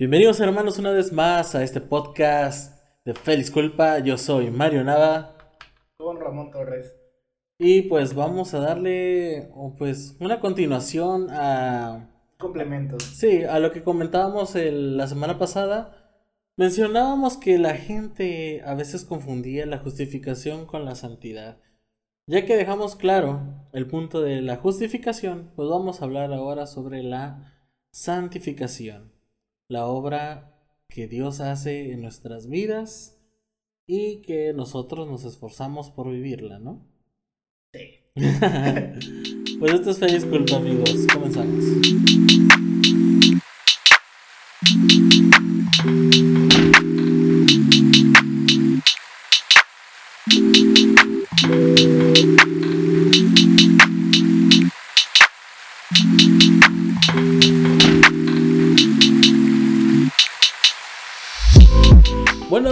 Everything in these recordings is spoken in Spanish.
Bienvenidos hermanos una vez más a este podcast de Félix Culpa. Yo soy Mario Nava. Con Ramón Torres. Y pues vamos a darle pues una continuación a... Complementos. Sí, a lo que comentábamos la semana pasada. Mencionábamos que la gente a veces confundía la justificación con la santidad. Ya que dejamos claro el punto de la justificación, pues vamos a hablar ahora sobre la santificación la obra que Dios hace en nuestras vidas y que nosotros nos esforzamos por vivirla, ¿no? Sí. pues esto es Feliz Culpa, amigos. Comenzamos.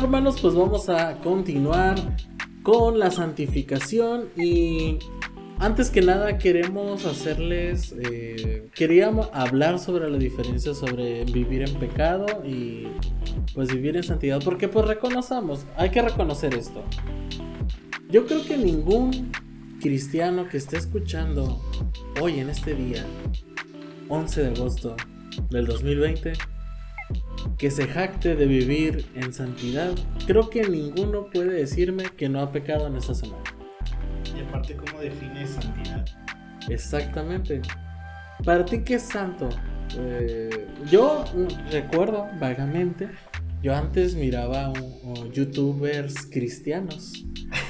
Hermanos, pues vamos a continuar con la santificación y antes que nada queremos hacerles, eh, queríamos hablar sobre la diferencia sobre vivir en pecado y pues vivir en santidad, porque pues reconozcamos, hay que reconocer esto. Yo creo que ningún cristiano que esté escuchando hoy en este día, 11 de agosto del 2020, que se jacte de vivir en santidad, creo que ninguno puede decirme que no ha pecado en esta semana. Y aparte, ¿cómo defines santidad? Exactamente. ¿Para ti qué es santo? Eh, yo recuerdo vagamente, yo antes miraba un, youtubers cristianos.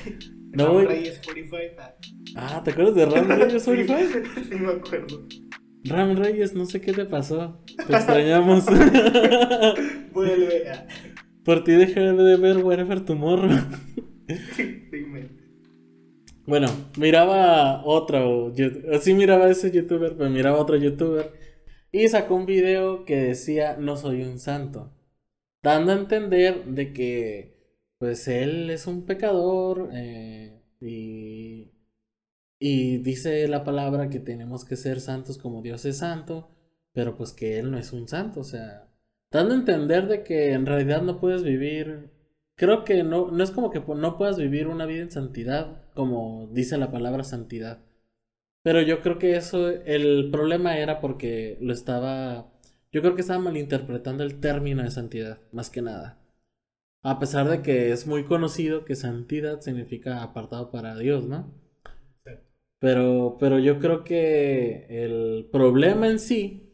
no, Reyes 45. Ah, ¿te acuerdas de Ram Reyes 45? sí, me acuerdo. Ram Reyes, no sé qué te pasó. Te extrañamos. Vuelve. Por ti dejé de ver Wherever Tomorrow. bueno, miraba otro. Así miraba ese youtuber, pero miraba otro youtuber. Y sacó un video que decía: No soy un santo. Dando a entender de que, pues él es un pecador. Eh, y y dice la palabra que tenemos que ser santos como Dios es santo, pero pues que Él no es un santo, o sea, dando a entender de que en realidad no puedes vivir, creo que no, no es como que no puedas vivir una vida en santidad, como dice la palabra santidad. Pero yo creo que eso, el problema era porque lo estaba, yo creo que estaba malinterpretando el término de santidad, más que nada. A pesar de que es muy conocido que santidad significa apartado para Dios, ¿no? Pero, pero yo creo que el problema en sí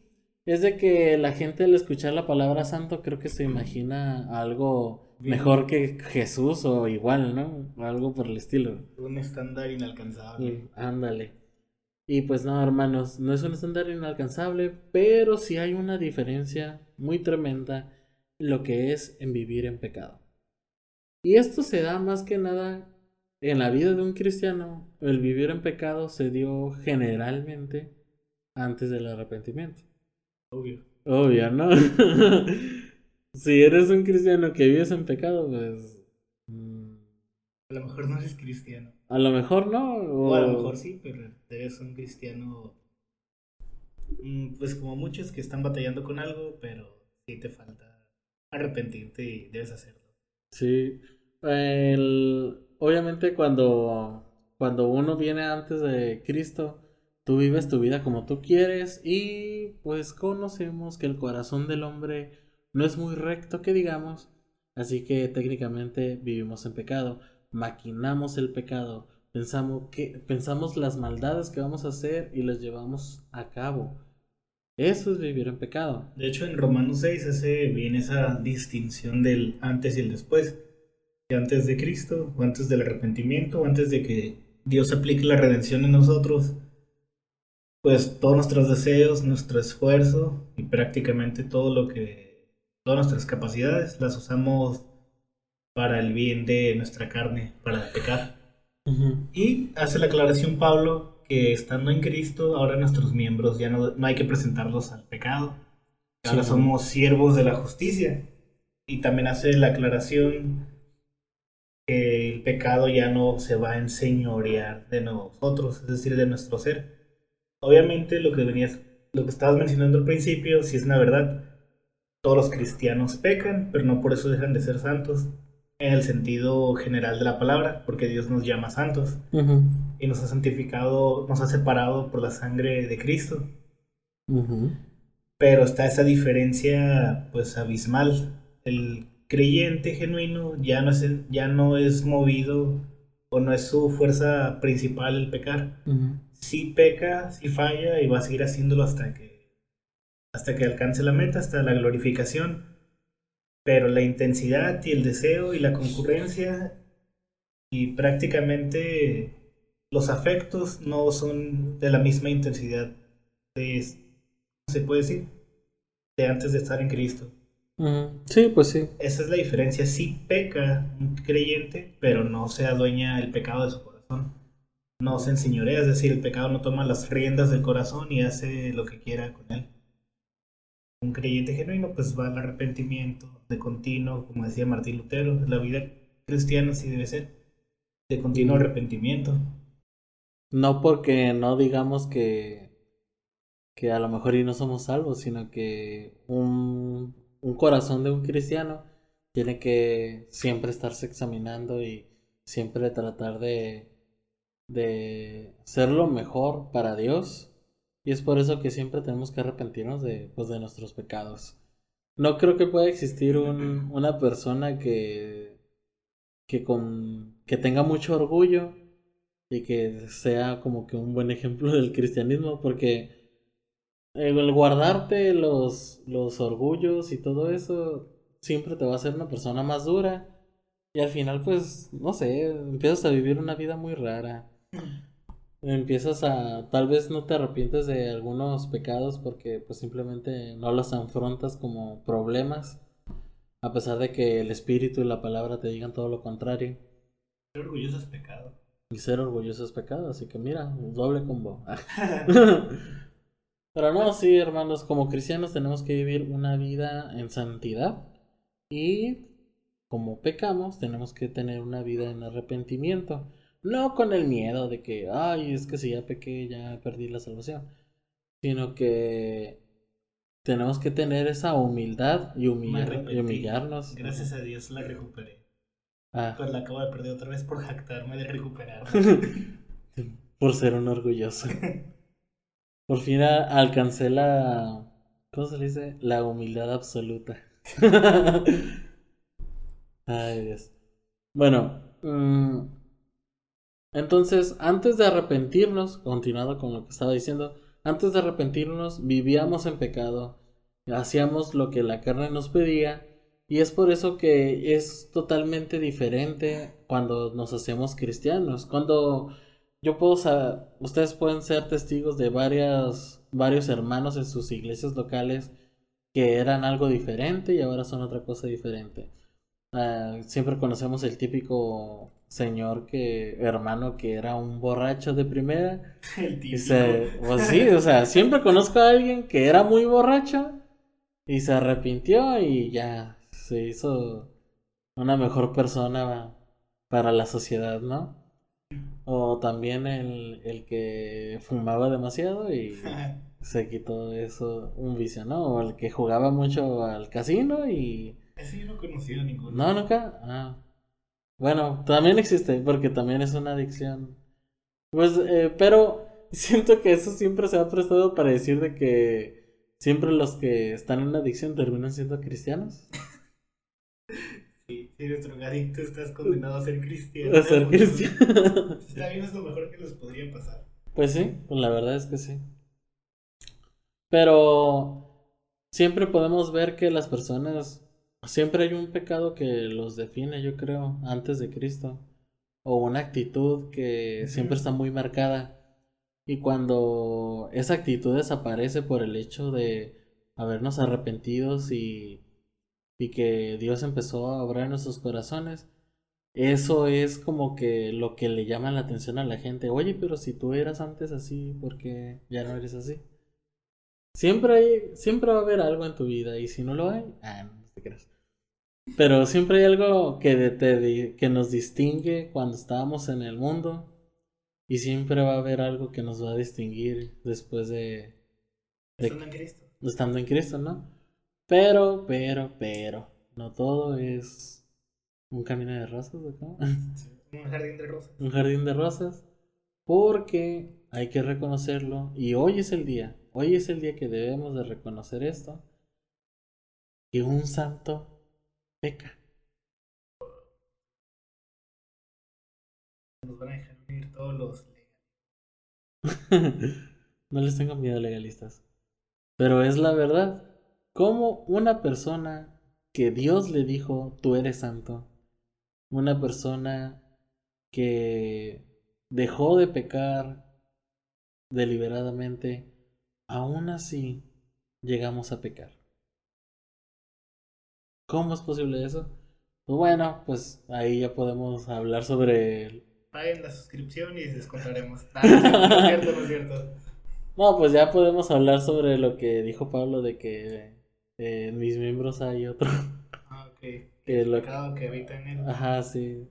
es de que la gente al escuchar la palabra santo creo que se imagina algo mejor que Jesús o igual, ¿no? Algo por el estilo. Un estándar inalcanzable. ándale. Y pues no, hermanos, no es un estándar inalcanzable, pero sí hay una diferencia muy tremenda en lo que es en vivir en pecado. Y esto se da más que nada en la vida de un cristiano, el vivir en pecado se dio generalmente antes del arrepentimiento. Obvio. Obvio, ¿no? si eres un cristiano que vives en pecado, pues... Mm, a lo mejor no eres cristiano. A lo mejor no. O, a lo mejor sí, pero eres un cristiano... Mm, pues como muchos que están batallando con algo, pero sí te falta arrepentirte y debes hacerlo. Sí. El, obviamente cuando, cuando uno viene antes de Cristo, tú vives tu vida como tú quieres y pues conocemos que el corazón del hombre no es muy recto que digamos, así que técnicamente vivimos en pecado, maquinamos el pecado, pensamos que pensamos las maldades que vamos a hacer y las llevamos a cabo. Eso es vivir en pecado. De hecho, en Romanos 6 hace bien esa distinción del antes y el después antes de Cristo, o antes del arrepentimiento, o antes de que Dios aplique la redención en nosotros, pues todos nuestros deseos, nuestro esfuerzo y prácticamente todo lo que, todas nuestras capacidades las usamos para el bien de nuestra carne, para pecar. Y hace la aclaración Pablo que estando en Cristo, ahora nuestros miembros ya no, no hay que presentarlos al pecado. Ahora somos siervos de la justicia. Y también hace la aclaración que el pecado ya no se va a enseñorear de nosotros, es decir, de nuestro ser. Obviamente lo que venías, lo que estabas mencionando al principio, si es una verdad, todos los cristianos pecan, pero no por eso dejan de ser santos en el sentido general de la palabra, porque Dios nos llama santos y nos ha santificado, nos ha separado por la sangre de Cristo. Pero está esa diferencia pues abismal. El creyente genuino ya no es, ya no es movido o no es su fuerza principal el pecar. Si peca, si falla y va a seguir haciéndolo hasta que hasta que alcance la meta, hasta la glorificación. Pero la intensidad y el deseo y la concurrencia y prácticamente los afectos no son de la misma intensidad de, se puede decir, de antes de estar en Cristo. Sí, pues sí. Esa es la diferencia. Sí peca un creyente, pero no se adueña el pecado de su corazón. No se enseñorea, es decir, el pecado no toma las riendas del corazón y hace lo que quiera con él. Un creyente genuino pues va al arrepentimiento de continuo, como decía Martín Lutero, la vida cristiana sí debe ser de continuo arrepentimiento. No porque no digamos que que a lo mejor y no somos salvos, sino que un un corazón de un cristiano tiene que siempre estarse examinando y siempre tratar de, de ser lo mejor para Dios. Y es por eso que siempre tenemos que arrepentirnos de, pues, de nuestros pecados. No creo que pueda existir un, una persona que, que, con, que tenga mucho orgullo y que sea como que un buen ejemplo del cristianismo, porque el guardarte los, los orgullos y todo eso siempre te va a hacer una persona más dura. Y al final, pues, no sé, empiezas a vivir una vida muy rara. Empiezas a, tal vez no te arrepientes de algunos pecados porque pues simplemente no los afrontas como problemas. A pesar de que el espíritu y la palabra te digan todo lo contrario. Ser orgulloso es pecado. Y ser orgulloso es pecado, así que mira, doble combo. Pero no, sí, hermanos, como cristianos tenemos que vivir una vida en santidad y como pecamos tenemos que tener una vida en arrepentimiento. No con el miedo de que, ay, es que si ya pequé ya perdí la salvación, sino que tenemos que tener esa humildad y, humillarnos. Gracias a Dios la recuperé. Ah. Pues la acabo de perder otra vez por jactarme de recuperarla. por ser un orgulloso. Por fin alcancé la. ¿Cómo se dice? La humildad absoluta. Ay, Dios. Bueno. Mm, entonces, antes de arrepentirnos, continuando con lo que estaba diciendo, antes de arrepentirnos, vivíamos en pecado, hacíamos lo que la carne nos pedía, y es por eso que es totalmente diferente cuando nos hacemos cristianos. Cuando yo puedo saber, ustedes pueden ser testigos de varias, varios hermanos en sus iglesias locales que eran algo diferente y ahora son otra cosa diferente. Ah, siempre conocemos el típico señor que, hermano que era un borracho de primera. El típico. pues sí, o sea, siempre conozco a alguien que era muy borracho y se arrepintió y ya se hizo una mejor persona para la sociedad, ¿no? O también el, el que fumaba demasiado y se quitó eso, un vicio, ¿no? O el que jugaba mucho al casino y... Ese yo no conocía ninguno. No, nunca. Ah. Bueno, también existe, porque también es una adicción. Pues, eh, pero siento que eso siempre se ha prestado para decir de que siempre los que están en una adicción terminan siendo cristianos. Si eres drogadicto, estás condenado a ser cristiano. A ser cristiano. Está bien, es lo mejor que les podría pasar. Pues sí, pues la verdad es que sí. Pero siempre podemos ver que las personas, siempre hay un pecado que los define, yo creo, antes de Cristo. O una actitud que siempre está muy marcada. Y cuando esa actitud desaparece por el hecho de habernos arrepentidos y y que Dios empezó a obrar en nuestros corazones, eso es como que lo que le llama la atención a la gente. Oye, pero si tú eras antes así, ¿por qué ya no eres así? Siempre hay, siempre va a haber algo en tu vida y si no lo hay, ah, no te creas. Pero siempre hay algo que, te, que nos distingue cuando estábamos en el mundo y siempre va a haber algo que nos va a distinguir después de... estando en Cristo. Estando en Cristo, ¿no? Pero, pero, pero, no todo es un camino de rosas, ¿no? Un jardín de rosas. Un jardín de rosas. Porque hay que reconocerlo. Y hoy es el día. Hoy es el día que debemos de reconocer esto. Que un santo peca. Nos van a dejar todos los no les tengo miedo legalistas. Pero es la verdad. Como una persona que Dios le dijo, tú eres santo, una persona que dejó de pecar deliberadamente, aún así llegamos a pecar. ¿Cómo es posible eso? Pues bueno, pues ahí ya podemos hablar sobre... Paguen la suscripción y les contaremos. Ah, no es cierto, no es cierto. No, pues ya podemos hablar sobre lo que dijo Pablo de que eh, en mis miembros hay otro. Ah, ok. Que lo- que habita en él. Ajá, sí.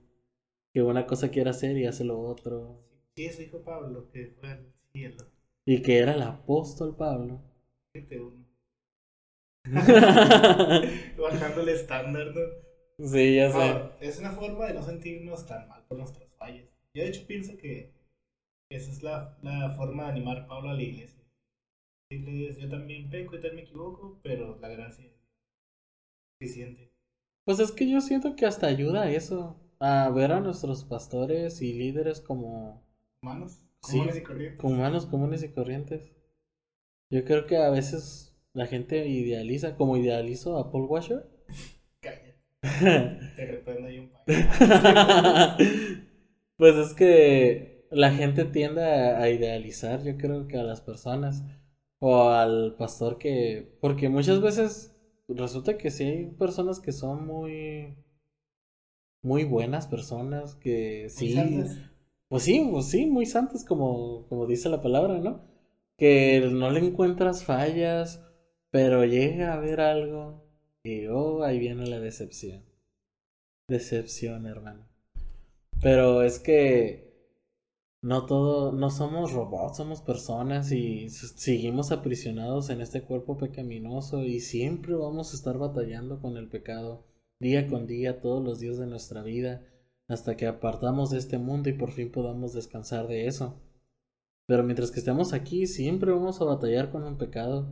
Que una cosa quiere hacer y hace lo otro. Sí, eso dijo Pablo, que fue al cielo. Y que era el apóstol Pablo. Fíjate uno. Bajando el estándar, ¿no? sí, ya sé. Es una forma de no sentirnos tan mal por nuestras fallas. Yo de hecho pienso que esa es la, la forma de animar a Pablo a la iglesia. Yo también peco y también me equivoco, pero la gracia es suficiente. Pues es que yo siento que hasta ayuda a eso. A ver a nuestros pastores y líderes como, Humanos, Sí. comunes y corrientes. como humanos comunes y corrientes. Yo creo que a veces la gente idealiza, como idealizo a Paul Washer. Calla, te reprendo ahí un pues es que la gente tiende a idealizar, yo creo que a las personas o al pastor que, porque muchas veces resulta que sí hay personas que son muy, muy buenas personas, que sí, pues sí, pues sí, muy santas como, como dice la palabra, ¿no? Que no le encuentras fallas, pero llega a ver algo y oh, ahí viene la decepción. Decepción, hermano. Pero es que no todo, no somos robots, somos personas y seguimos aprisionados en este cuerpo pecaminoso y siempre vamos a estar batallando con el pecado día con día, todos los días de nuestra vida, hasta que apartamos de este mundo y por fin podamos descansar de eso. Pero mientras que estemos aquí, siempre vamos a batallar con un pecado,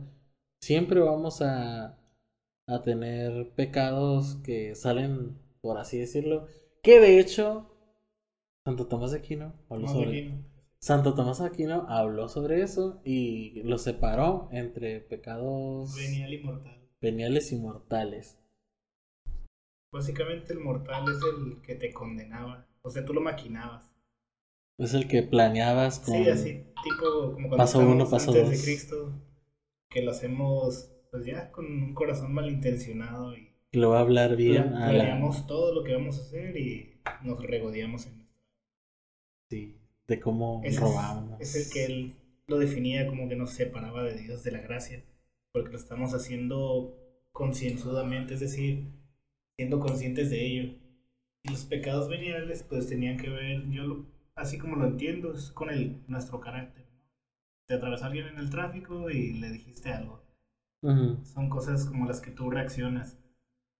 siempre vamos a, a tener pecados que salen, por así decirlo, que de hecho Santo Tomás de Aquino habló sobre. Santo Tomás de Aquino habló sobre eso y lo separó entre pecados Venial y mortal. veniales y mortales. Básicamente el mortal es el que te condenaba. O sea, tú lo maquinabas. Es el que planeabas con Sí, así, tipo como cuando Paso uno, paso antes dos. de Cristo, que lo hacemos pues ya con un corazón malintencionado y que lo va a hablar bien la- planeamos todo lo que vamos a hacer y nos regodeamos en sí, de cómo es- robamos. Es el que él lo definía como que nos separaba de Dios, de la gracia, porque lo estamos haciendo concienzudamente, es decir, siendo conscientes de ello. Y los pecados veniales, pues tenían que ver, yo lo- así como lo entiendo, es con el, nuestro carácter. ¿no? Te atravesó alguien en el tráfico y le dijiste algo. Son cosas como las que tú reaccionas.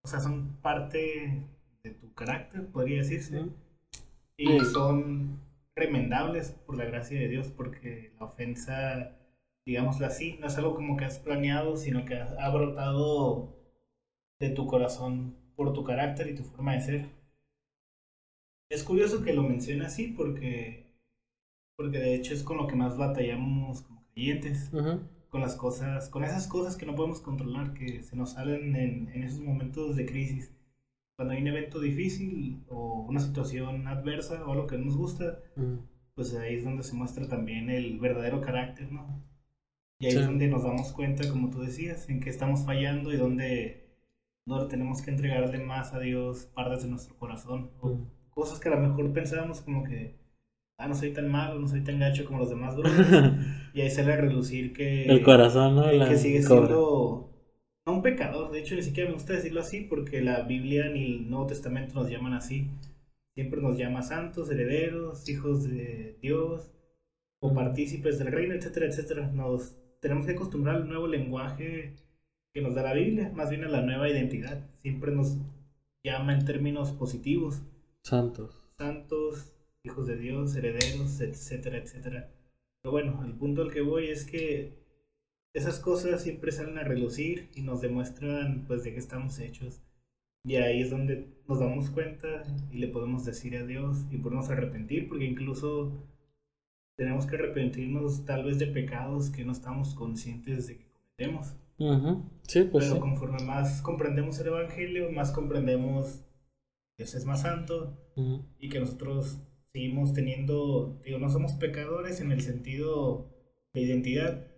O sea, son parte de tu carácter, podría decirse. Y son remendables por la gracia de Dios, porque la ofensa, digámoslo así, no es algo como que has planeado, sino que ha brotado de tu corazón por tu carácter y tu forma de ser. Es curioso que lo mencione así, porque, porque de hecho es con lo que más batallamos como creyentes, con las cosas, con esas cosas que no podemos controlar, que se nos salen en, en esos momentos de crisis cuando hay un evento difícil o una situación adversa o algo que no nos gusta, pues ahí es donde se muestra también el verdadero carácter, ¿no? Y ahí Sí. es donde nos damos cuenta, como tú decías, en que estamos fallando y donde, donde tenemos que entregarle más a Dios partes de nuestro corazón o cosas que a lo mejor pensábamos como que, ah, no soy tan malo, no soy tan gacho como los demás, bro. y ahí sale a relucir que... El corazón, ¿no? La que sigue cobra. No un pecador, de hecho ni siquiera me gusta decirlo así porque la Biblia ni el Nuevo Testamento nos llaman así. Siempre nos llama santos, herederos, hijos de Dios o partícipes del reino, etcétera, etcétera. Nos tenemos que acostumbrar al nuevo lenguaje que nos da la Biblia, más bien a la nueva identidad. Siempre nos llama en términos positivos. Santos. Santos, hijos de Dios, herederos, etcétera, etcétera. Pero bueno, el punto al que voy es que esas cosas siempre salen a relucir y nos demuestran pues de qué estamos hechos. Y ahí es donde nos damos cuenta y le podemos decir a Dios y podemos arrepentir, porque incluso tenemos que arrepentirnos tal vez de pecados que no estamos conscientes de que cometemos. Sí, pues Pero conforme más comprendemos el Evangelio, más comprendemos que Dios es más santo y que nosotros seguimos teniendo, digo, no somos pecadores en el sentido de identidad,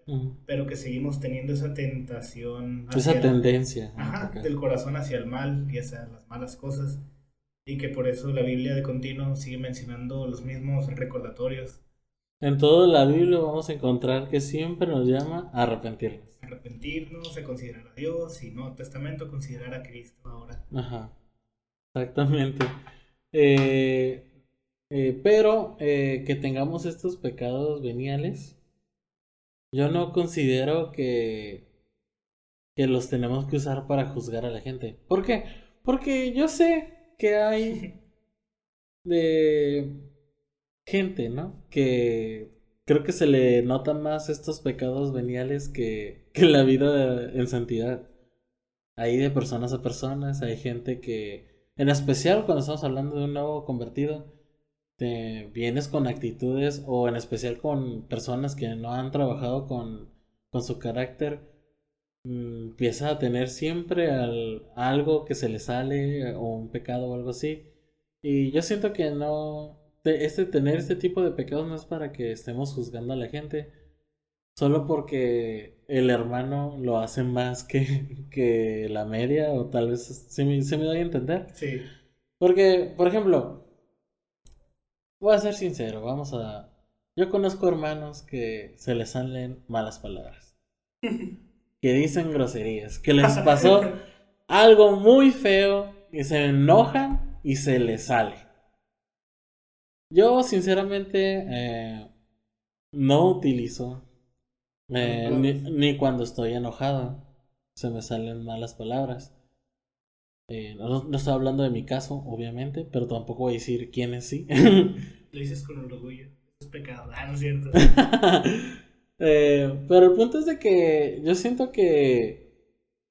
pero que seguimos teniendo esa tentación. esa tendencia. del corazón hacia el mal y hacia las malas cosas. Y que por eso la Biblia de continuo sigue mencionando los mismos recordatorios. En toda la Biblia vamos a encontrar que siempre nos llama a arrepentirnos. Arrepentirnos, a considerar a Dios y no Testamento, considerar a Cristo ahora. Ajá, exactamente. Eh, eh, pero eh, que tengamos estos pecados veniales yo no considero que, que los tenemos que usar para juzgar a la gente. ¿Por qué? Porque yo sé que hay de gente, ¿no? Que creo que se le notan más estos pecados veniales que, que la vida en santidad. Hay de personas a personas, hay gente que, en especial cuando estamos hablando de un nuevo convertido, te vienes con actitudes o en especial con personas que no han trabajado con, con su carácter, mm, empieza a tener siempre algo que se le sale o un pecado o algo así. Y yo siento que no, este, tener este tipo de pecados no es para que estemos juzgando a la gente, solo porque el hermano lo hace más que, que la media o tal vez se me, se me da a entender. Sí. Porque, por ejemplo, Voy a ser sincero, vamos a... Yo conozco hermanos que se les salen malas palabras. que dicen groserías. Que les pasó algo muy feo y se enojan y se les sale. Yo sinceramente eh, no utilizo eh, ni, cuando estoy enojado. Se me salen malas palabras. Eh, no, no, estoy hablando de mi caso, obviamente, pero tampoco voy a decir quiénes sí. Lo dices con orgullo. Es pecado. Ah, no es cierto. Eh, pero el punto es de que yo siento que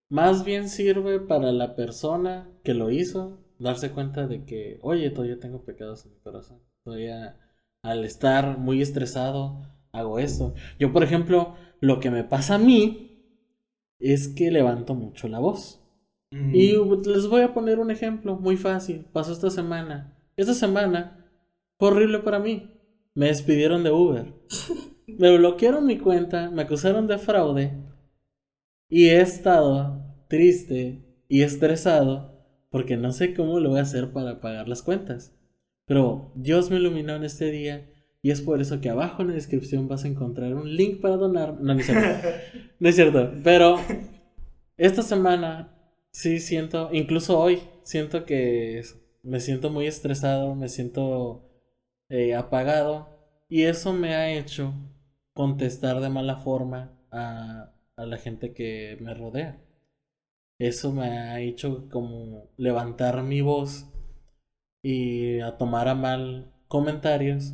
más bien sirve para la persona que lo hizo darse cuenta de que, oye, todavía tengo pecados en mi corazón. Todavía al estar muy estresado hago esto. Yo, por ejemplo, lo que me pasa a mí es que levanto mucho la voz. Y les voy a poner un ejemplo muy fácil. Pasó esta semana. Esta semana fue horrible para mí. Me despidieron de Uber. Me bloquearon mi cuenta, me acusaron de fraude. Y he estado triste y estresado porque no sé cómo lo voy a hacer para pagar las cuentas. Pero Dios me iluminó en este día y es por eso que abajo en la descripción vas a encontrar un link para donar. No, no es cierto. No es cierto. Pero esta semana Sí, siento, incluso hoy, siento que me siento muy estresado, me siento eh, apagado y eso me ha hecho contestar de mala forma a, a la gente que me rodea. Eso me ha hecho como levantar mi voz y a tomar a mal comentarios.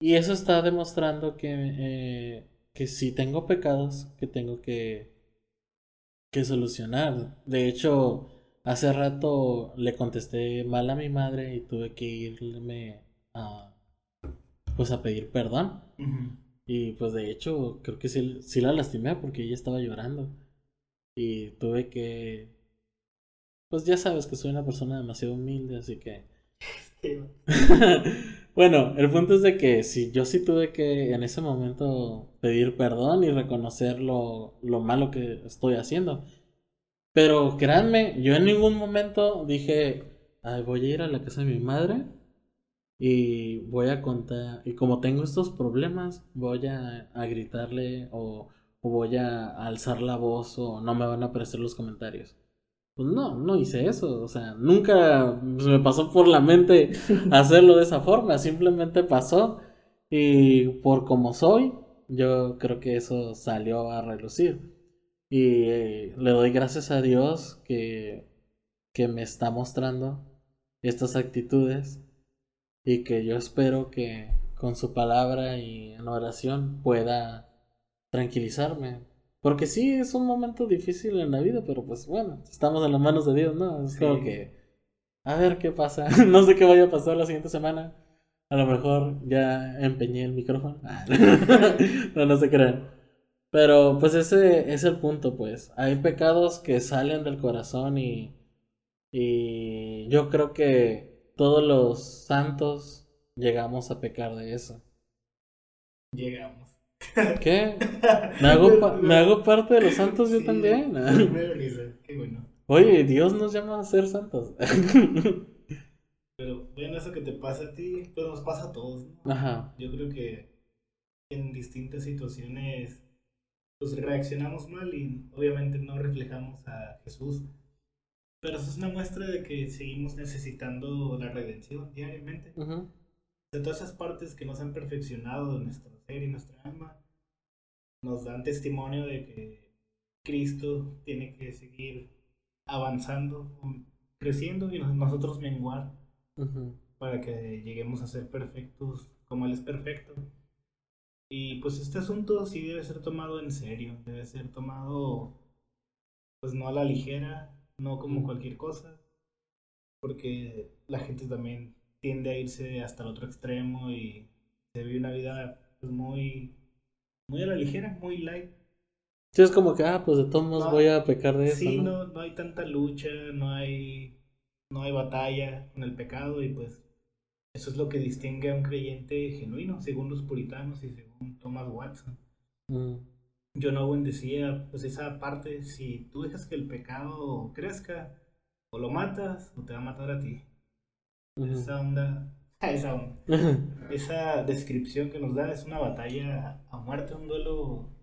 Y eso está demostrando que, eh, que si tengo pecados, que tengo que que solucionar. De hecho, hace rato le contesté mal a mi madre y tuve que irme a pues a pedir perdón. Y pues de hecho, creo que sí, sí la lastimé porque ella estaba llorando. Y tuve que pues ya sabes que soy una persona demasiado humilde, así que bueno, el punto es de que si yo sí tuve que en ese momento pedir perdón y reconocer lo, lo malo que estoy haciendo. Pero créanme, yo en ningún momento dije, Ay, voy a ir a la casa de mi madre y voy a contar, y como tengo estos problemas, voy a, a gritarle o, o, voy a alzar la voz o no me van a aparecer los comentarios. Pues no, no hice eso, o sea, nunca me pasó por la mente hacerlo de esa forma, simplemente pasó y por como soy, yo creo que eso salió a relucir. Y eh, le doy gracias a Dios que, que me está mostrando estas actitudes y que yo espero que con su palabra y en oración pueda tranquilizarme. Porque sí, es un momento difícil en la vida, pero pues bueno, estamos en las manos de Dios, ¿no? Es como que, a ver qué pasa. no sé qué vaya a pasar la siguiente semana. A lo mejor ya empeñé el micrófono. No, no se crean. Pero pues ese es el punto, pues. Hay pecados que salen del corazón y, y yo creo que todos los santos llegamos a pecar de eso. Llegamos. ¿Qué? ¿Me hago, ¿me hago parte de los santos yo también? Qué bueno. Oye, Dios nos llama a ser santos. Pero bueno, eso que te pasa a ti, pues nos pasa a todos. ¿no? Ajá. Yo creo que en distintas situaciones pues reaccionamos mal y obviamente no reflejamos a Jesús. Pero eso es una muestra de que seguimos necesitando la redención diariamente. Ujú. De todas esas partes que nos han perfeccionado en nuestro ser y nuestra alma, nos dan testimonio de que Cristo tiene que seguir avanzando, creciendo y nos- nosotros menguar para que lleguemos a ser perfectos como Él es perfecto. Y pues este asunto sí debe ser tomado en serio, debe ser tomado pues no a la ligera, no como cualquier cosa, porque la gente también tiende a irse hasta el otro extremo y se vive una vida pues, muy, muy a la ligera, muy light. Sí, es como que, ah, pues de todos modos No, voy a pecar de eso, Sí, ¿no? no, no hay tanta lucha, no hay, no hay batalla con el pecado y pues eso es lo que distingue a un creyente genuino, según los puritanos y según Thomas Watson. Mm. John Owen decía, pues esa parte, si tú dejas que el pecado crezca, o lo matas o te va a matar a ti. Esa onda, esa onda, esa descripción que nos da es una batalla a muerte, un duelo,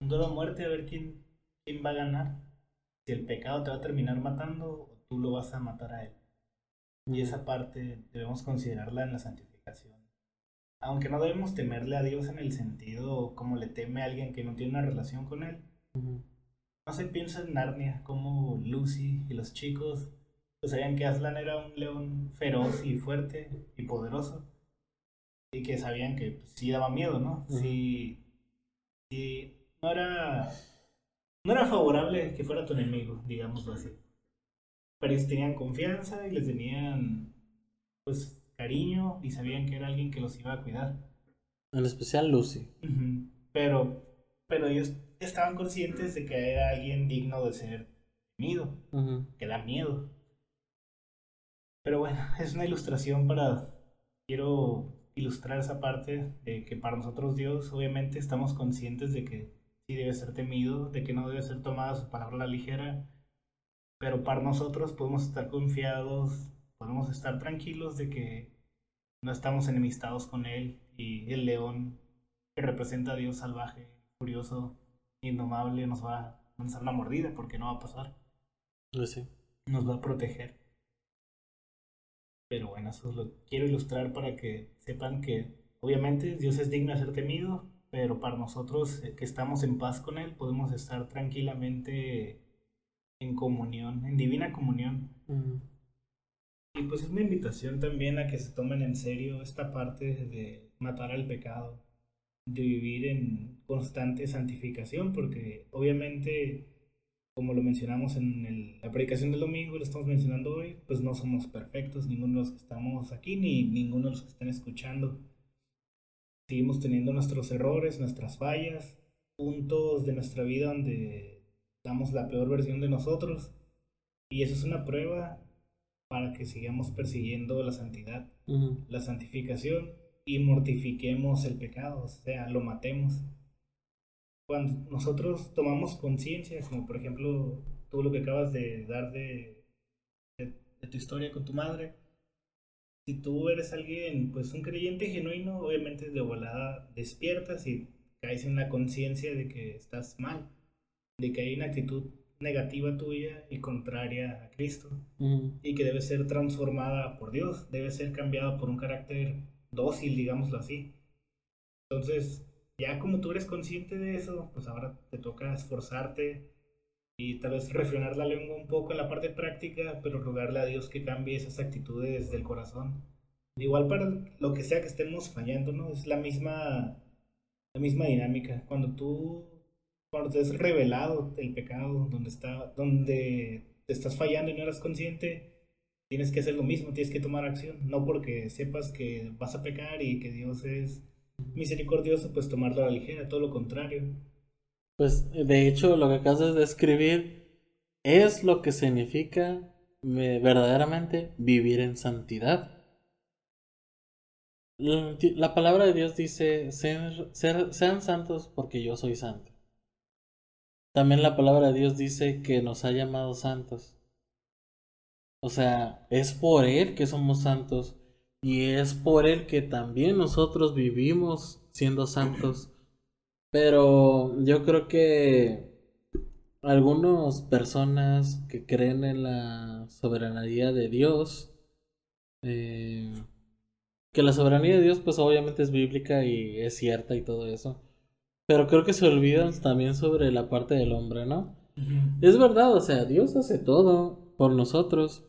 un duelo a muerte a ver quién, quién va a ganar. Si el pecado te va a terminar matando o tú lo vas a matar a él. Y esa parte debemos considerarla en la santificación. Aunque no debemos temerle a Dios en el sentido como le teme a alguien que no tiene una relación con él. Ujú. No se piensa en Narnia, como Lucy y los chicos sabían que Aslan era un león feroz y fuerte y poderoso. Y que sabían que pues, sí daba miedo, ¿no? Sí, sí, no era, no era favorable que fuera tu enemigo, digámoslo así. Pero ellos tenían confianza y les tenían, pues, cariño y sabían que era alguien que los iba a cuidar. En especial Lucy. Pero, pero ellos estaban conscientes de que era alguien digno de ser temido, que da miedo. Pero bueno, es una ilustración para... Quiero ilustrar esa parte de que para nosotros Dios obviamente estamos conscientes de que sí debe ser temido, de que no debe ser tomada su palabra a la ligera, pero para nosotros podemos estar confiados, podemos estar tranquilos de que no estamos enemistados con Él y el león que representa a Dios salvaje, furioso, indomable, nos va a lanzar una mordida porque no va a pasar Pues sí. nos va a proteger. Pero bueno, eso lo quiero ilustrar para que sepan que obviamente Dios es digno de ser temido, pero para nosotros eh, que estamos en paz con Él podemos estar tranquilamente en comunión, en divina comunión. Ujú. Y pues es una invitación también a que se tomen en serio esta parte de matar al pecado, de vivir en constante santificación, porque obviamente, como lo mencionamos en el- la predicación del domingo y lo estamos mencionando hoy, pues no somos perfectos, ninguno de los que estamos aquí, ni ninguno de los que están escuchando. Seguimos teniendo nuestros errores, nuestras fallas, puntos de nuestra vida donde damos la peor versión de nosotros. Y eso es una prueba para que sigamos persiguiendo la santidad, Ujú. la santificación y mortifiquemos el pecado, o sea, lo matemos. Cuando nosotros tomamos conciencia, como por ejemplo tú lo que acabas de dar de, de, de tu historia con tu madre, si tú eres alguien, pues un creyente genuino, obviamente de volada despiertas y caes en la conciencia de que estás mal, de que hay una actitud negativa tuya y contraria a Cristo Ujú. y que debe ser transformada por Dios, debe ser cambiada por un carácter dócil, digámoslo así. Entonces, ya como tú eres consciente de eso, pues ahora te toca esforzarte y tal vez refrenar la lengua un poco en la parte práctica, pero rogarle a Dios que cambie esas actitudes del corazón. Igual para lo que sea que estemos fallando, ¿no? Es la misma, la misma dinámica. Cuando tú, cuando te has revelado el pecado, donde, está, donde te estás fallando y no eres consciente, tienes que hacer lo mismo, tienes que tomar acción. No porque sepas que vas a pecar y que Dios es misericordioso, pues tomarlo a la ligera, todo lo contrario. Pues de hecho lo que acabas de describir es lo que significa verdaderamente vivir en santidad. La palabra de Dios dice, sean santos porque yo soy santo. También la palabra de Dios dice que nos ha llamado santos. O sea, es por Él que somos santos y es por Él que también nosotros vivimos siendo santos. Pero yo creo que algunas personas que creen en la soberanía de Dios, eh, que la soberanía de Dios pues obviamente es bíblica y es cierta y todo eso. Pero creo que se olvidan también sobre la parte del hombre, ¿no? Es verdad, o sea, Dios hace todo por nosotros.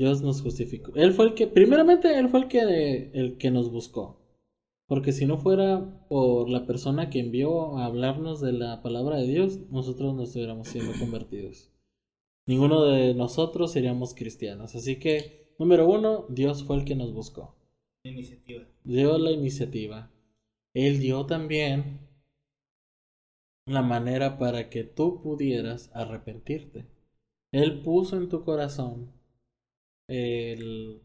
Dios nos justificó. Él fue el que, primeramente, Él fue el que, el que nos buscó. Porque si no fuera por la persona que envió a hablarnos de la palabra de Dios, nosotros no estuviéramos siendo convertidos. Ninguno de nosotros seríamos cristianos. Así que, número uno, Dios fue el que nos buscó. Iniciativa. Dio la iniciativa. Él dio también la manera para que tú pudieras arrepentirte. Él puso en tu corazón el,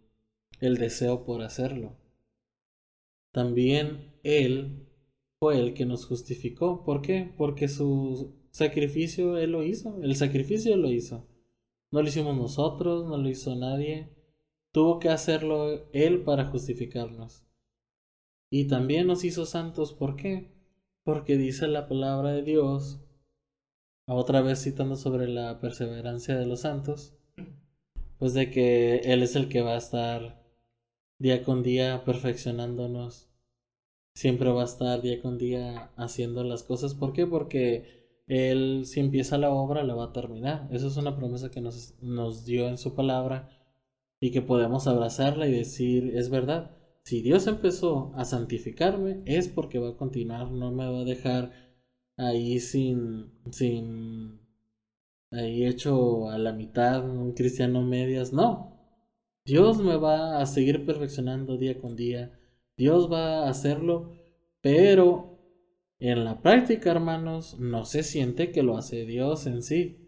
deseo por hacerlo. También Él fue el que nos justificó. ¿Por qué? Porque su sacrificio Él lo hizo. El sacrificio lo hizo. No lo hicimos nosotros, no lo hizo nadie. Tuvo que hacerlo Él para justificarnos. Y también nos hizo santos, ¿por qué? Porque dice la palabra de Dios, otra vez citando sobre la perseverancia de los santos, pues de que Él es el que va a estar día con día perfeccionándonos. Siempre va a estar día con día haciendo las cosas. ¿Por qué? Porque Él si empieza la obra la va a terminar. Eso es una promesa que nos, nos dio en su palabra y que podemos abrazarla y decir, es verdad, si Dios empezó a santificarme es porque va a continuar, no me va a dejar ahí sin, sin, ahí hecho a la mitad, un cristiano medias, no. Dios me va a seguir perfeccionando día con día, Dios va a hacerlo, pero en la práctica, hermanos, no se siente que lo hace Dios en sí.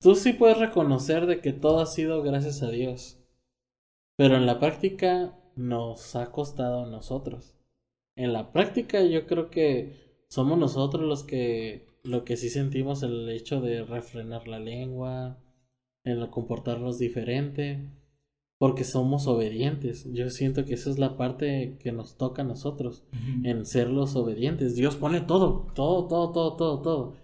Tú sí puedes reconocer de que todo ha sido gracias a Dios. Pero en la práctica nos ha costado a nosotros. En la práctica yo creo que somos nosotros los que lo que sí sentimos el hecho de refrenar la lengua, en comportarnos diferente, porque somos obedientes. Yo siento que esa es la parte que nos toca a nosotros, en ser los obedientes. Dios pone todo, todo, todo, todo, todo, todo.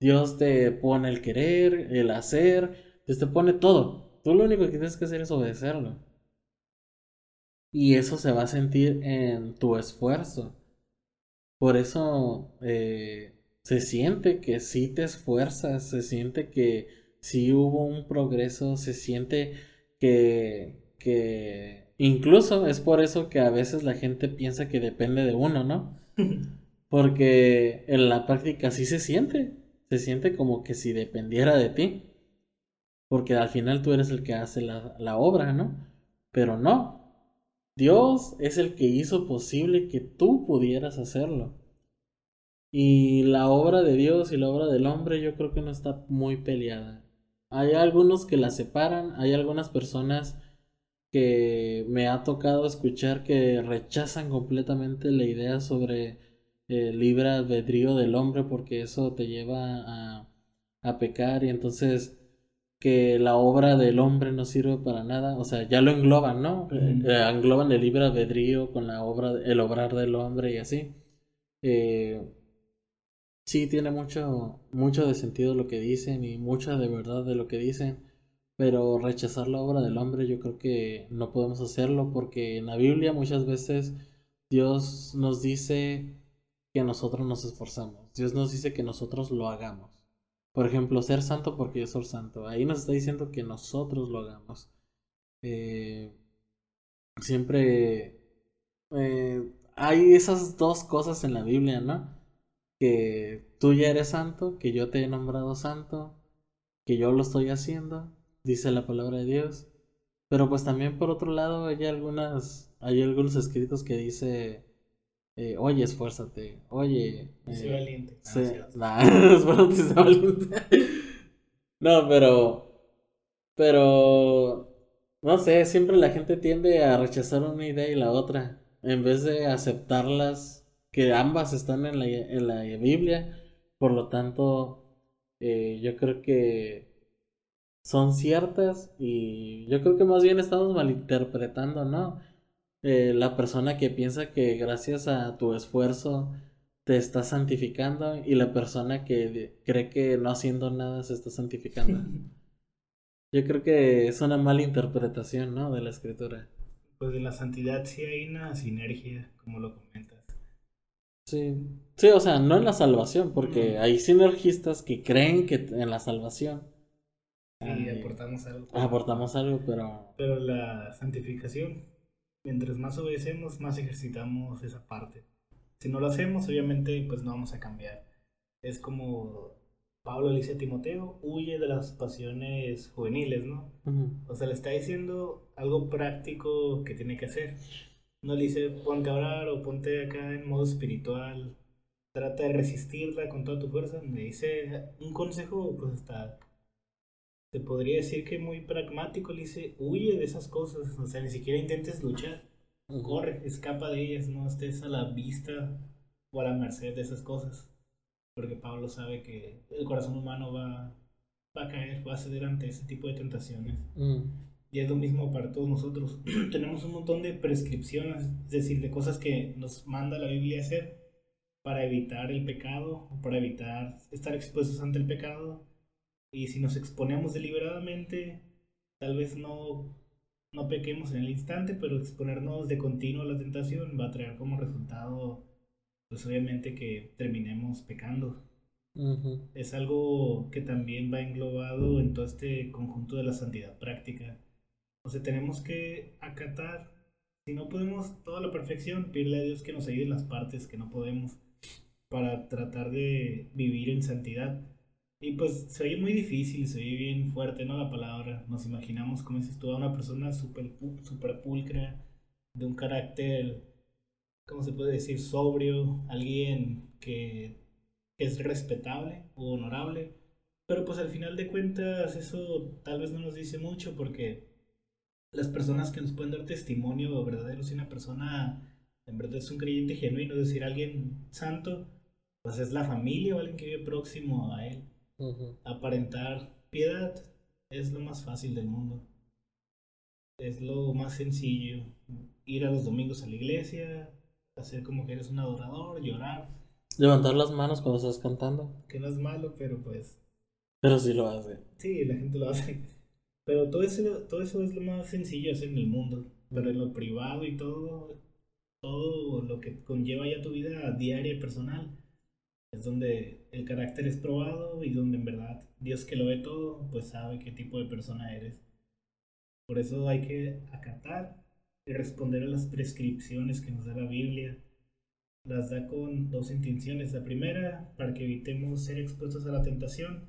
Dios te pone el querer, el hacer, Dios te pone todo. Tú lo único que tienes que hacer es obedecerlo. Y eso se va a sentir en tu esfuerzo. Por eso eh, se siente que sí te esfuerzas, se siente que sí hubo un progreso, se siente que, que incluso es por eso que a veces la gente piensa que depende de uno, ¿no? Porque en la práctica sí se siente, se siente como que si dependiera de ti. Porque al final tú eres el que hace la, la obra, ¿no? Pero no, Dios es el que hizo posible que tú pudieras hacerlo. Y la obra de Dios y la obra del hombre yo creo que no está muy peleada. Hay algunos que la separan, hay algunas personas que me ha tocado escuchar que rechazan completamente la idea sobre el libre albedrío del hombre porque eso te lleva a, a pecar y entonces que la obra del hombre no sirve para nada, o sea, ya lo engloban, ¿no? Eh, engloban el libre albedrío con la obra, el obrar del hombre y así. Eh, sí tiene mucho, mucho de sentido lo que dicen y mucha de verdad de lo que dicen, pero rechazar la obra del hombre yo creo que no podemos hacerlo porque en la Biblia muchas veces Dios nos dice que nosotros nos esforzamos, Dios nos dice que nosotros lo hagamos. Por ejemplo, ser santo porque yo soy santo. Ahí nos está diciendo que nosotros lo hagamos. Eh, siempre eh, hay esas dos cosas en la Biblia, ¿no? Que tú ya eres santo, que yo te he nombrado santo, que yo lo estoy haciendo, dice la palabra de Dios. Pero pues también por otro lado hay algunas, hay algunos escritos que dice, eh, oye, esfuérzate, oye, valiente. Nah, valiente. No, pero. Pero. No sé, siempre la gente tiende a rechazar una idea y la otra. En vez de aceptarlas, que ambas están en la, en la Biblia. Por lo tanto, eh, yo creo que son ciertas y yo creo que más bien estamos malinterpretando, ¿no? Eh, la persona que piensa que gracias a tu esfuerzo te estás santificando y la persona que de- cree que no haciendo nada se está santificando. Yo creo que es una mala interpretación, ¿no? De la escritura. Pues en la santidad sí hay una sinergia, como lo comentas. Sí. Sí, o sea, no en la salvación, porque hay sinergistas que creen que en la salvación Sí, ay, aportamos algo. aportamos algo, pero Pero la santificación, mientras más obedecemos, más ejercitamos esa parte. Si no lo hacemos, obviamente, pues no vamos a cambiar. Es como Pablo le dice a Timoteo, huye de las pasiones juveniles, ¿no? O sea, le está diciendo algo práctico que tiene que hacer. No le dice ponte a orar o ponte acá en modo espiritual. Trata de resistirla con toda tu fuerza. Me dice un consejo, pues hasta te podría decir que muy pragmático. Le dice huye de esas cosas. O sea, ni siquiera intentes luchar. Corre, escapa de ellas. No estés a la vista o a la merced de esas cosas. Porque Pablo sabe que el corazón humano va, va a caer, va a ceder ante ese tipo de tentaciones. Mm, Y es lo mismo para todos nosotros. Tenemos un montón de prescripciones, es decir, de cosas que nos manda la Biblia a hacer para evitar el pecado, para evitar estar expuestos ante el pecado. Y si nos exponemos deliberadamente, tal vez no, no pequemos en el instante, pero exponernos de continuo a la tentación va a traer como resultado, pues obviamente que terminemos pecando ujú. es algo que también va englobado en todo este conjunto de la santidad práctica. O sea, tenemos que acatar, si no podemos toda la perfección, pedirle a Dios que nos ayude en las partes que no podemos para tratar de vivir en santidad. Y pues se oye muy difícil, se oye bien fuerte, ¿no? La palabra. Nos imaginamos, como dices tú, a una persona súper super pulcra, de un carácter, ¿cómo se puede decir? Sobrio, alguien que es respetable o honorable, pero pues al final de cuentas eso tal vez no nos dice mucho porque las personas que nos pueden dar testimonio verdadero si una persona en verdad es un creyente genuino, es decir, alguien santo, pues es la familia o alguien que vive próximo a él. Aparentar piedad es lo más fácil del mundo. Es lo más sencillo. Ir a los domingos a la iglesia, hacer como que eres un adorador, llorar, Levantar las manos cuando estás cantando. que no es malo, pero pues Pero sí lo hace. Sí, la gente lo hace. Pero todo eso, todo eso es lo más sencillo hacer en el mundo. Pero en lo privado y todo, todo lo que conlleva ya tu vida diaria y personal, es donde el carácter es probado y donde en verdad Dios que lo ve todo, pues sabe qué tipo de persona eres. Por eso hay que acatar y responder a las prescripciones que nos da la Biblia. Las da con dos intenciones. La primera, para que evitemos ser expuestos a la tentación.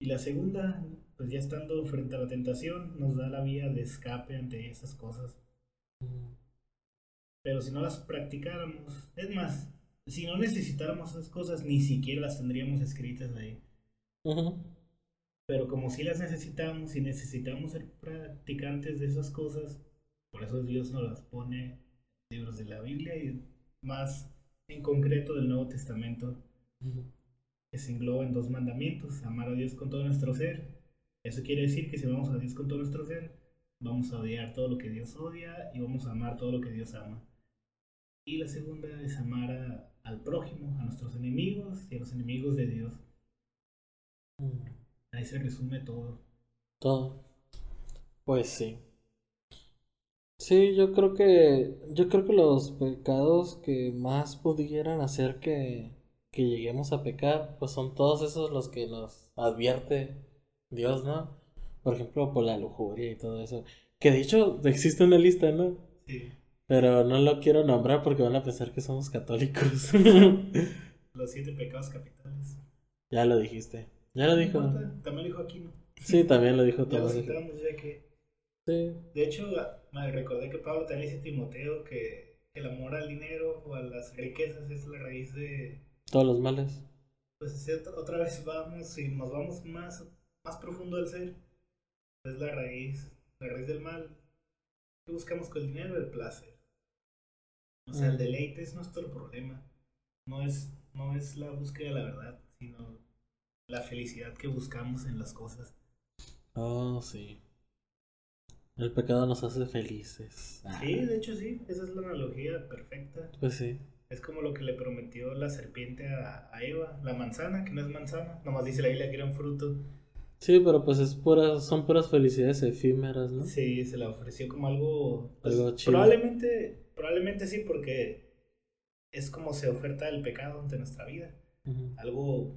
Y la segunda, pues ya estando frente a la tentación, nos da la vía de escape ante esas cosas. Pero si no las practicáramos, es más, si no necesitáramos esas cosas, ni siquiera las tendríamos escritas ahí. Ujú. Pero como si las necesitamos y necesitamos ser practicantes de esas cosas, por eso Dios nos las pone en libros de la Biblia y más en concreto del Nuevo Testamento, Ujú. Que se engloba en dos mandamientos, amar a Dios con todo nuestro ser. Eso quiere decir que si amamos a Dios con todo nuestro ser, vamos a odiar todo lo que Dios odia y vamos a amar todo lo que Dios ama. Y la segunda es amar a- al prójimo, a nuestros enemigos y a los enemigos de Dios. Mm. Ahí se resume todo. Todo. Pues sí. Sí, yo creo que yo creo que los pecados que más pudieran hacer que que lleguemos a pecar, pues son todos esos los que nos advierte Dios, ¿no? Por ejemplo, por la lujuria y todo eso. Que de hecho existe una lista, ¿no? Sí. Pero no lo quiero nombrar porque van a pensar que somos católicos. Los siete pecados capitales. ya lo dijiste. Ya lo dijo. No También lo dijo Aquino. Sí, también lo dijo Tomás. ya que. Sí. De hecho, me recordé que Pablo también dice Timoteo que el amor al dinero o a las riquezas es la raíz de. Todos los males. Pues es otra, vez vamos y nos vamos más, más profundo del ser. Es la raíz, la raíz del mal. ¿Qué buscamos con el dinero? El placer. O sea, el Mm. deleite es nuestro problema. No es, no es la búsqueda de la verdad, sino la felicidad que buscamos en las cosas. Oh, sí. El pecado nos hace felices. Sí, de hecho sí, esa es la analogía perfecta. Pues sí. Es como lo que le prometió la serpiente a, a Eva, la manzana, que no es manzana, nomás dice la Biblia que era un fruto. Sí, pero pues es puras, son puras felicidades efímeras, ¿no? Sí, se la ofreció como algo... pues, Algo chido. probablemente, probablemente sí, porque es como se oferta el pecado ante nuestra vida. Algo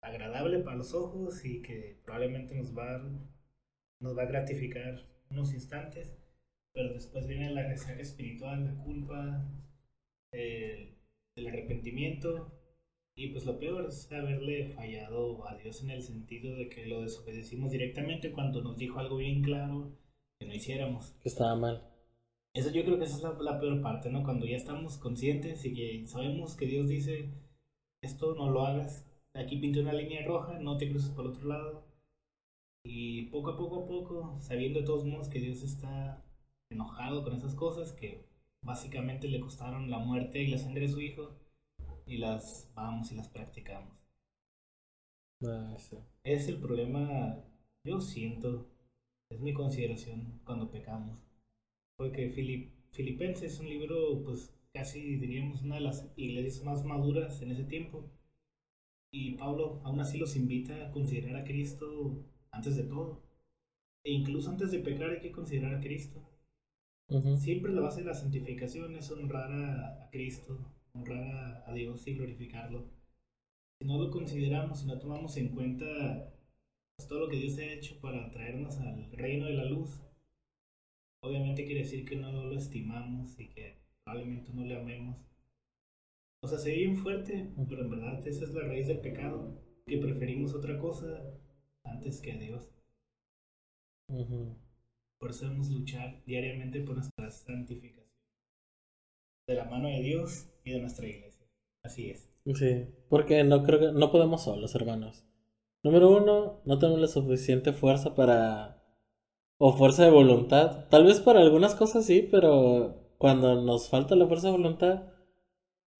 agradable para los ojos y que probablemente nos va, nos va a gratificar unos instantes, pero después viene la resaca espiritual, la culpa, el, el arrepentimiento y pues lo peor es haberle fallado a Dios en el sentido de que lo desobedecimos directamente cuando nos dijo algo bien claro que no hiciéramos. Que estaba mal. Eso yo creo que esa es la, la peor parte, ¿no? Cuando ya estamos conscientes y que sabemos que Dios dice, esto no lo hagas, aquí pinté una línea roja, no te cruces por otro lado. Y poco a poco a poco, sabiendo de todos modos que Dios está enojado con esas cosas que básicamente le costaron la muerte y la sangre de su hijo, y las vamos y las practicamos. Ah, sí. Es el problema, yo siento, es mi consideración cuando pecamos. Porque Filip, Filipenses es un libro, pues casi diríamos una de las iglesias más maduras en ese tiempo. Y Pablo aún así los invita a considerar a Cristo antes de todo. E incluso antes de pecar hay que considerar a Cristo. Siempre la base de la santificación es honrar a, a Cristo, honrar a, a Dios y glorificarlo. Si no lo consideramos, si no tomamos en cuenta pues, todo lo que Dios ha hecho para traernos al reino de la luz, obviamente quiere decir que no lo estimamos y que probablemente no le amemos. O sea, se ve bien fuerte, pero en verdad esa es la raíz del pecado, que preferimos otra cosa antes que a Dios. Por eso luchar diariamente por nuestra santificación. De la mano de Dios y de nuestra iglesia. Así es. Sí, porque no creo que no podemos solos, hermanos. Número uno, no tenemos la suficiente fuerza para o fuerza de voluntad. Tal vez para algunas cosas sí, pero cuando nos falta la fuerza de voluntad,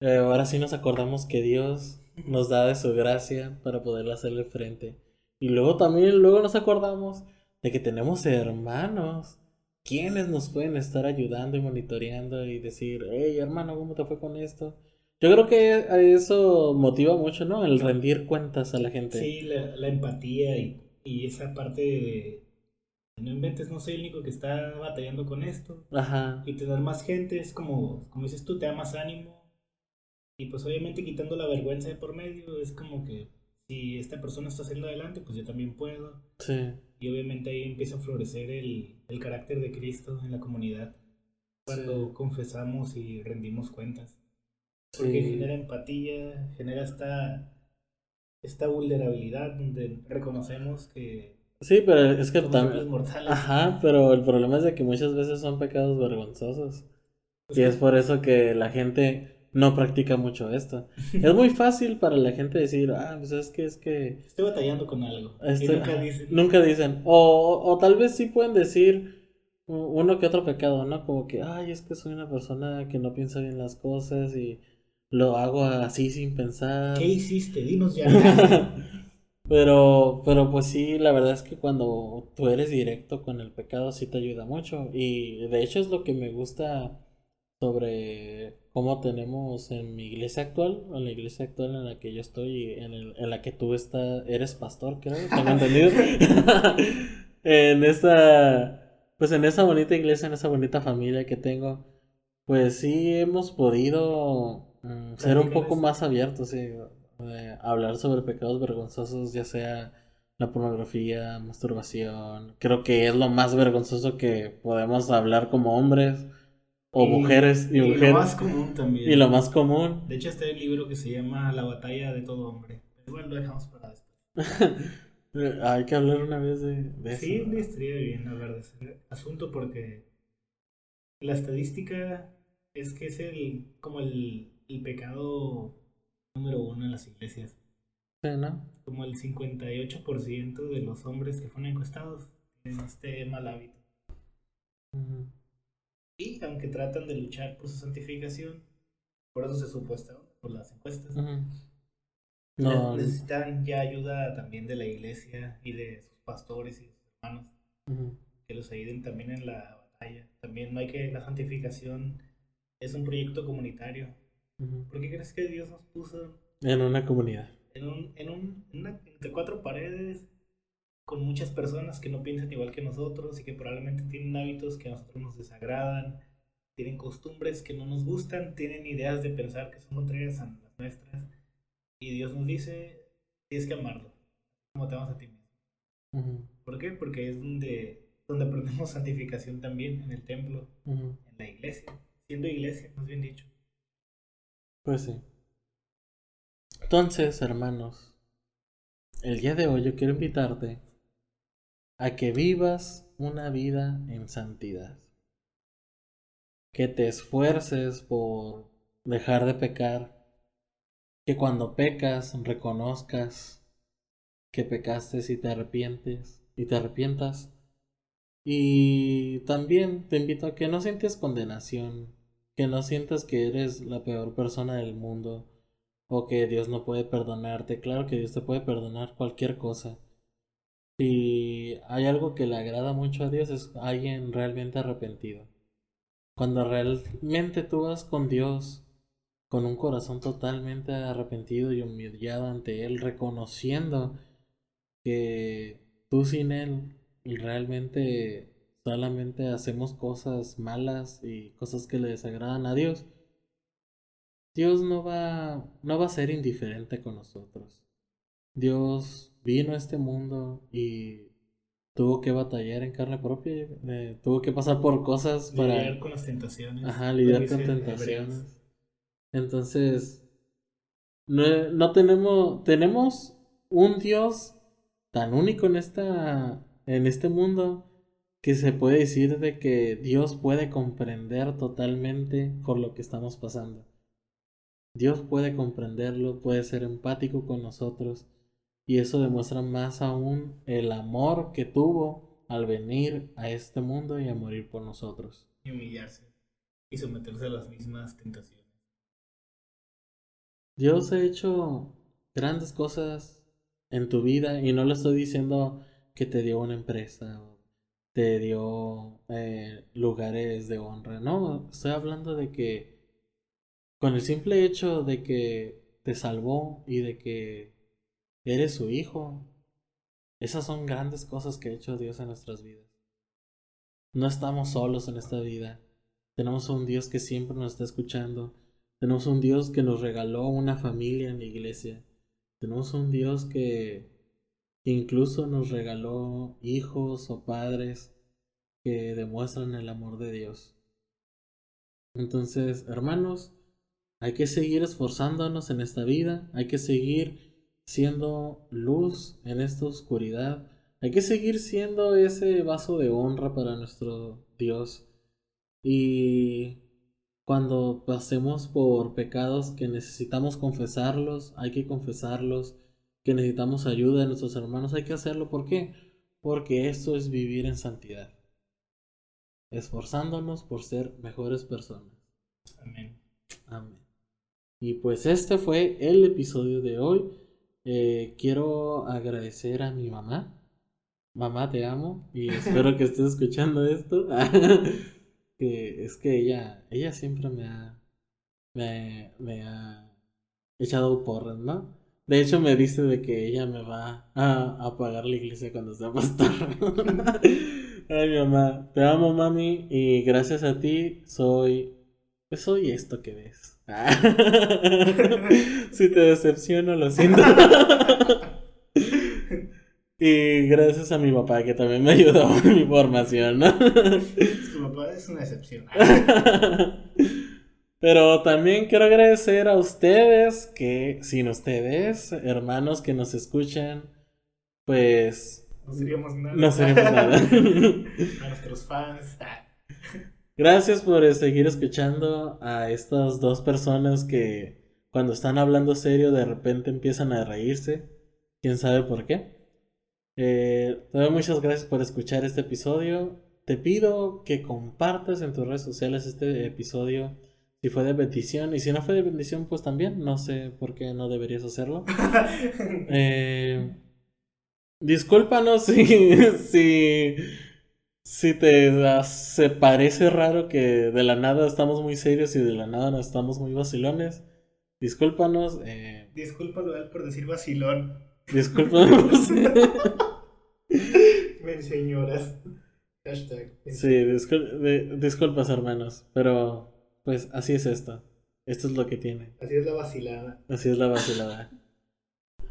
eh, ahora sí nos acordamos que Dios nos da de su gracia para poder hacerle frente. Y luego también, luego nos acordamos de que tenemos hermanos quienes nos pueden estar ayudando y monitoreando y decir, hey hermano, ¿cómo te fue con esto? Yo creo que eso motiva mucho, ¿no? El rendir cuentas a la gente. Sí, la, la empatía y, y esa parte de, no inventes, no soy el único que está batallando con esto. Ajá. Y tener más gente es como, como dices tú, te da más ánimo. Y pues obviamente quitando la vergüenza de por medio, es como que si esta persona está saliendo adelante, pues yo también puedo. Sí. Y obviamente ahí empieza a florecer el, el carácter de Cristo en la comunidad. Cuando Sí. confesamos y rendimos cuentas. Porque Sí. genera empatía, genera esta, esta vulnerabilidad donde reconocemos que Sí, pero es que también... Ajá, pero el problema es de que muchas veces son pecados vergonzosos. Pues Y es por eso que la gente no practica mucho esto. Es muy fácil para la gente decir, ah, pues es que es que... Estoy batallando con algo. Este, y nunca dicen. nunca dicen. O, o tal vez sí pueden decir uno que otro pecado, ¿no? Como que, ay, es que soy una persona que no piensa bien las cosas y lo hago así sin pensar. ¿Qué hiciste? Dinos ya. Pero, pero pues sí, la verdad es que cuando tú eres directo con el pecado sí te ayuda mucho. Y de hecho es lo que me gusta sobre cómo tenemos en mi iglesia actual, en la iglesia actual en la que yo estoy, y en, el- en la que tú estás, eres pastor, creo, tengo entendido. en esa, pues en esa bonita iglesia, en esa bonita familia que tengo, pues sí hemos podido mm, ser un poco más abierto, sí. hablar sobre pecados vergonzosos, ya sea la pornografía, masturbación. Creo que es lo más vergonzoso que podemos hablar como hombres o mujeres y, mujeres. lo más común también. Y lo más común. De hecho, está el libro que se llama La batalla de todo hombre. Igual lo dejamos para después. Hay que hablar una vez de, de sí, eso. Sí, estaría bien hablar de ese asunto porque la estadística es que es el como el, el pecado número uno en las iglesias. Sí, ¿no? Como el 58% de los hombres que fueron encuestados tienen este mal hábito. Y aunque tratan de luchar por su santificación, por eso se supuesta por las encuestas, no, necesitan ya ayuda también de la iglesia y de sus pastores y sus hermanos que los ayuden también en la batalla. También no hay que la santificación es un proyecto comunitario. ¿Por qué crees que Dios nos puso en una comunidad? En un, en un entre cuatro paredes con muchas personas que no piensan igual que nosotros y que probablemente tienen hábitos que a nosotros nos desagradan, tienen costumbres que no nos gustan, tienen ideas de pensar que son contrarias a las nuestras. Y Dios nos dice, tienes que amarlo, como te amas a ti mismo. ¿Por qué? Porque es donde, donde aprendemos santificación también, en el templo, en la iglesia, siendo iglesia, más bien dicho. Pues sí. Entonces, hermanos, el día de hoy yo quiero invitarte a que vivas una vida en santidad. Que te esfuerces por dejar de pecar. Que cuando pecas reconozcas que pecaste y te arrepientes y te arrepientas. Y también te invito a que no sientes condenación, que no sientas que eres la peor persona del mundo o que Dios no puede perdonarte. Claro que Dios te puede perdonar cualquier cosa si hay algo que le agrada mucho a Dios es alguien realmente arrepentido. Cuando realmente tú vas con Dios con un corazón totalmente arrepentido y humillado ante Él, reconociendo que tú sin Él realmente solamente hacemos cosas malas y cosas que le desagradan a Dios, Dios no va, no va a ser indiferente con nosotros. Dios vino a este mundo y tuvo que batallar en carne propia, eh, tuvo que pasar por cosas para... Lidiar con las tentaciones. Ajá, lidiar con tentaciones. Entonces, no, no, tenemos, tenemos un Dios tan único en, esta, en este mundo que se puede decir de que Dios puede comprender totalmente con lo que estamos pasando. Dios puede comprenderlo, puede ser empático con nosotros y eso demuestra más aún el amor que tuvo al venir a este mundo y a morir por nosotros. Y humillarse y someterse a las mismas tentaciones. Dios ha hecho grandes cosas en tu vida y no le estoy diciendo que te dio una empresa o te dio eh, lugares de honra. No, estoy hablando de que con el simple hecho de que te salvó y de que Eres su hijo. Esas son grandes cosas que ha hecho Dios en nuestras vidas. No estamos solos en esta vida. Tenemos un Dios que siempre nos está escuchando. Tenemos un Dios que nos regaló una familia en la iglesia. Tenemos un Dios que incluso nos regaló hijos o padres que demuestran el amor de Dios. Entonces, hermanos, hay que seguir esforzándonos en esta vida, hay que seguir siendo luz en esta oscuridad. Hay que seguir siendo ese vaso de honra para nuestro Dios. Y cuando pasemos por pecados que necesitamos confesarlos, hay que confesarlos. Que necesitamos ayuda de nuestros hermanos, hay que hacerlo. ¿Por qué? Porque esto es vivir en santidad. Esforzándonos por ser mejores personas. Amén. Amén. Y pues este fue el episodio de hoy. Eh, quiero agradecer a mi mamá. Mamá, te amo y espero que estés escuchando esto. que es que ella, ella siempre me ha, me, ha echado porras, ¿no? De hecho, me dice de que ella me va a, a pagar la iglesia cuando sea pastor. Ay, mi mamá, te amo, mami, y gracias a ti soy, pues soy esto que ves. si te decepciono, lo siento. y gracias a mi papá que también me ayudó en mi formación, ¿no? Tu papá es una excepción. Pero también quiero agradecer a ustedes que sin ustedes, hermanos que nos escuchan, pues No seríamos nada. no seríamos nada. A nuestros fans. Gracias por eh, seguir escuchando a estas dos personas que cuando están hablando serio de repente empiezan a reírse. Quién sabe por qué. Eh, te doy muchas gracias por escuchar este episodio. Te pido que compartas en tus redes sociales este episodio si fue de bendición. Y si no fue de bendición, pues también. No sé por qué no deberías hacerlo. Eh, discúlpanos si, si, si te se parece raro que de la nada estamos muy serios y de la nada nos estamos muy vacilones. Discúlpanos. Eh, Disculpa Dual por decir vacilón. discúlpanos. Ven, señoras. Hashtag. sí, discul- de- disculpas hermanos. Pero pues así es esto. Esto es lo que tiene. Así es la vacilada. Así es la vacilada.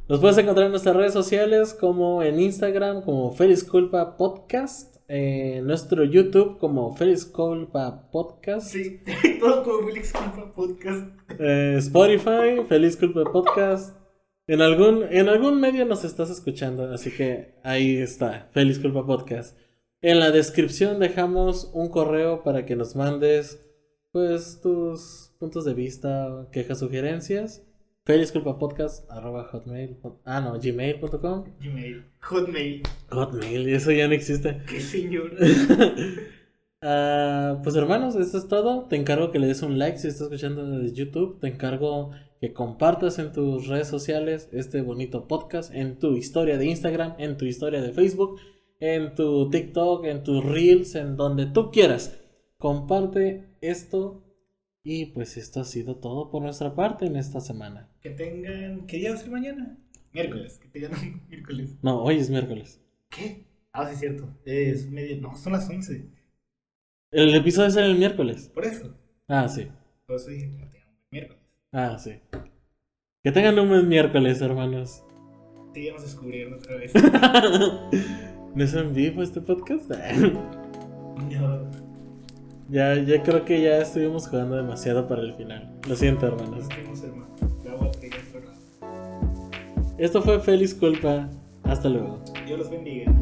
Nos puedes encontrar en nuestras redes sociales como en Instagram como Feliz Culpa Podcast, en nuestro YouTube como Feliz Culpa Podcast, Sí, todo como Félix Culpa Podcast. eh, Spotify, Feliz Culpa Podcast. En algún, en algún medio nos estás escuchando, así que ahí está, Feliz Culpa Podcast. En la descripción dejamos un correo para que nos mandes pues tus puntos de vista, quejas, sugerencias. Felizculpapodcast arroba hotmail ah no gmail.com Gmail. Hotmail. hotmail eso ya no existe Qué señor. Ah, pues hermanos esto es todo te encargo que le des un like si estás escuchando desde YouTube te encargo que compartas en tus redes sociales este bonito podcast en tu historia de Instagram en tu historia de Facebook en tu TikTok en tus reels en donde tú quieras comparte esto y pues esto ha sido todo por nuestra parte en esta semana Que tengan. ¿Qué día va a ser mañana? Miércoles. Que tengan miércoles. no hoy es miércoles ¿Qué? Ah, sí, es cierto. Es medio. No, son las 11. El episodio sale el miércoles. Por eso. Ah, sí. Por eso dije que tengan miércoles. Ah, sí. Que tengan un buen miércoles, hermanos. Sí, ya nos descubrieron otra vez. ¿No es en vivo este podcast? no. ya, ya creo que ya estuvimos jugando demasiado para el final. Lo siento, hermanos. Nos vemos, hermano. Esto fue Feliz Culpa. Hasta luego. Dios los bendiga.